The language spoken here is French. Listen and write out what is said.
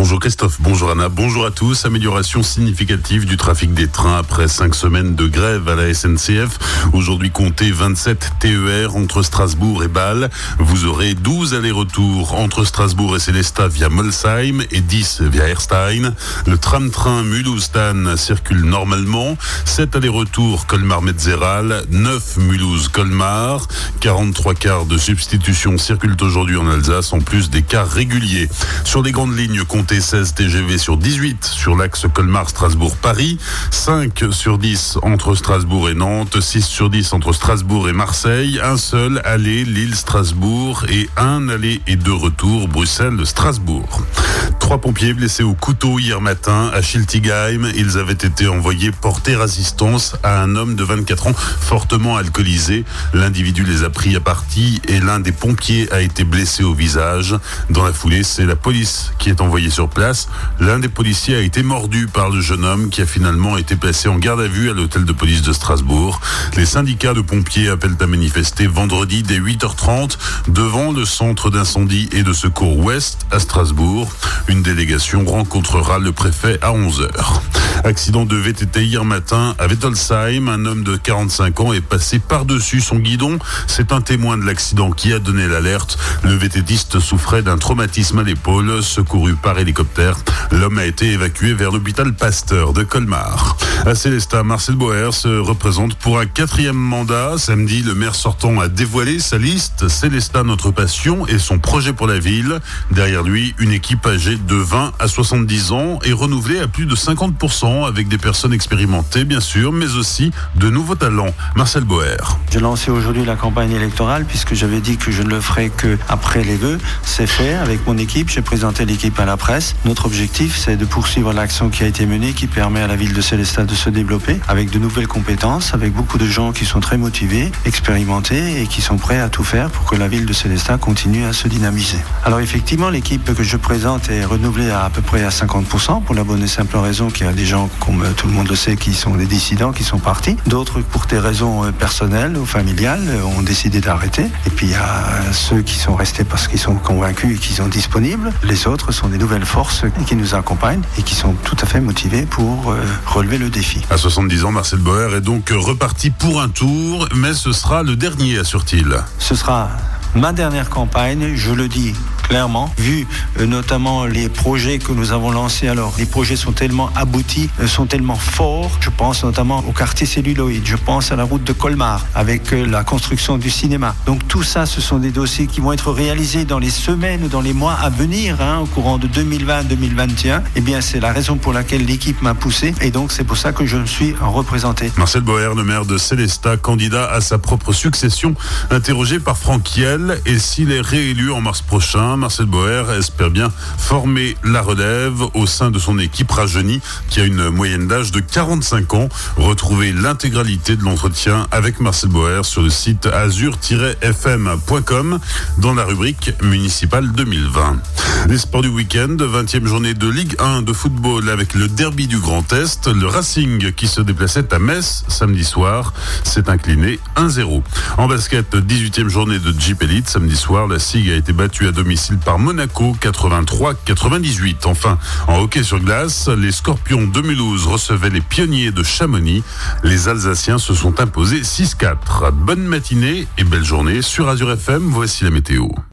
Bonjour Christophe, bonjour Anna, bonjour à tous. Amélioration significative du trafic des trains après cinq semaines de grève à la SNCF. Aujourd'hui comptez 27 TER entre Strasbourg et Bâle. Vous aurez 12 allers-retours entre Strasbourg et Célestat via Molsheim et 10 via Erstein. Le tram-train Mulhouse-Tann circule normalement. 7 allers-retours Colmar-Metzeral, 9 Mulhouse-Colmar. 43 quarts de substitution circulent aujourd'hui en Alsace en plus des cars réguliers. Sur les grandes lignes, comptez 16 TGV sur 18 sur l'axe Colmar-Strasbourg-Paris, 5 sur 10 entre Strasbourg et Nantes, 6 sur 10 entre Strasbourg et Marseille, un seul aller Lille-Strasbourg et un aller et deux retours Bruxelles-Strasbourg. Trois pompiers blessés au couteau hier matin à Schiltigheim. Ils avaient été envoyés porter assistance à un homme de 24 ans fortement alcoolisé. L'individu les a pris à partie et l'un des pompiers a été blessé au visage. Dans la foulée, c'est la police qui est envoyée sur place. L'un des policiers a été mordu par le jeune homme qui a finalement été placé en garde à vue à l'hôtel de police de Strasbourg. Les syndicats de pompiers appellent à manifester vendredi dès 8h30 devant le centre d'incendie et de secours ouest à Strasbourg. Une délégation rencontrera le préfet à 11h. Accident de VTT hier matin à Wettelsheim. Un homme de 45 ans est passé par-dessus son guidon. C'est un témoin de l'accident qui a donné l'alerte. Le VTTiste souffrait d'un traumatisme à l'épaule, secouru par hélicoptère. L'homme a été évacué vers l'hôpital Pasteur de Colmar. À Célestat, Marcel Boer se représente pour un quatrième mandat. Samedi, le maire sortant a dévoilé sa liste. Célestat, notre passion et son projet pour la ville. Derrière lui, une équipe âgée de 20 à 70 ans et renouvelée à plus de 50% avec des personnes expérimentées, bien sûr, mais aussi de nouveaux talents. Marcel Boer. J'ai lancé aujourd'hui la campagne électorale puisque j'avais dit que je ne le ferai que après les vœux. C'est fait avec mon équipe. J'ai présenté l'équipe à la presse. Notre objectif, c'est de poursuivre l'action qui a été menée, qui permet à la ville de Célestat de se développer avec de nouvelles compétences, avec beaucoup de gens qui sont très motivés, expérimentés et qui sont prêts à tout faire pour que la ville de Célestat continue à se dynamiser. Alors effectivement, l'équipe que je présente est renouvelée à à peu près à 50% pour la bonne et simple raison qu'il y a des gens, comme tout le monde le sait, qui sont des dissidents, qui sont partis. D'autres, pour des raisons personnelles ou familiales, ont décidé d'arrêter. Et puis il y a ceux qui sont restés parce qu'ils sont convaincus et qu'ils sont disponibles. Les autres sont des nouvelles forces qui nous accompagnent et qui sont tout à fait motivés pour relever le défi. À 70 ans, Marcel Boer est donc reparti pour un tour, mais ce sera le dernier, assure-t-il. Ce sera ma dernière campagne, je le dis clairement, vu euh, notamment les projets que nous avons lancés. Alors, les projets sont tellement aboutis, euh, sont tellement forts. Je pense notamment au quartier celluloïde, je pense à la route de Colmar avec euh, la construction du cinéma. Donc, tout ça, ce sont des dossiers qui vont être réalisés dans les semaines, dans les mois à venir, hein, au courant de 2020-2021. Eh bien, c'est la raison pour laquelle l'équipe m'a poussé et donc c'est pour ça que je me suis représenté. Marcel Boer, le maire de Célestat, candidat à sa propre succession, interrogé par Franck Kiel. Et s'il est réélu en mars prochain, Marcel Boer espère bien former la relève au sein de son équipe rajeunie qui a une moyenne d'âge de 45 ans. Retrouvez l'intégralité de l'entretien avec Marcel Boer sur le site azur-fm.com dans la rubrique municipale 2020. Les sports du week-end, 20e journée de Ligue 1 de football avec le derby du Grand Est. Le Racing qui se déplaçait à Metz samedi soir s'est incliné 1-0. En basket, 18e journée de Jeep Elite. Samedi soir, la SIG a été battue à par Monaco 83-98. Enfin, en hockey sur glace, les Scorpions de Mulhouse recevaient les pionniers de Chamonix. Les Alsaciens se sont imposés 6-4. Bonne matinée et belle journée sur Azure FM. Voici la météo.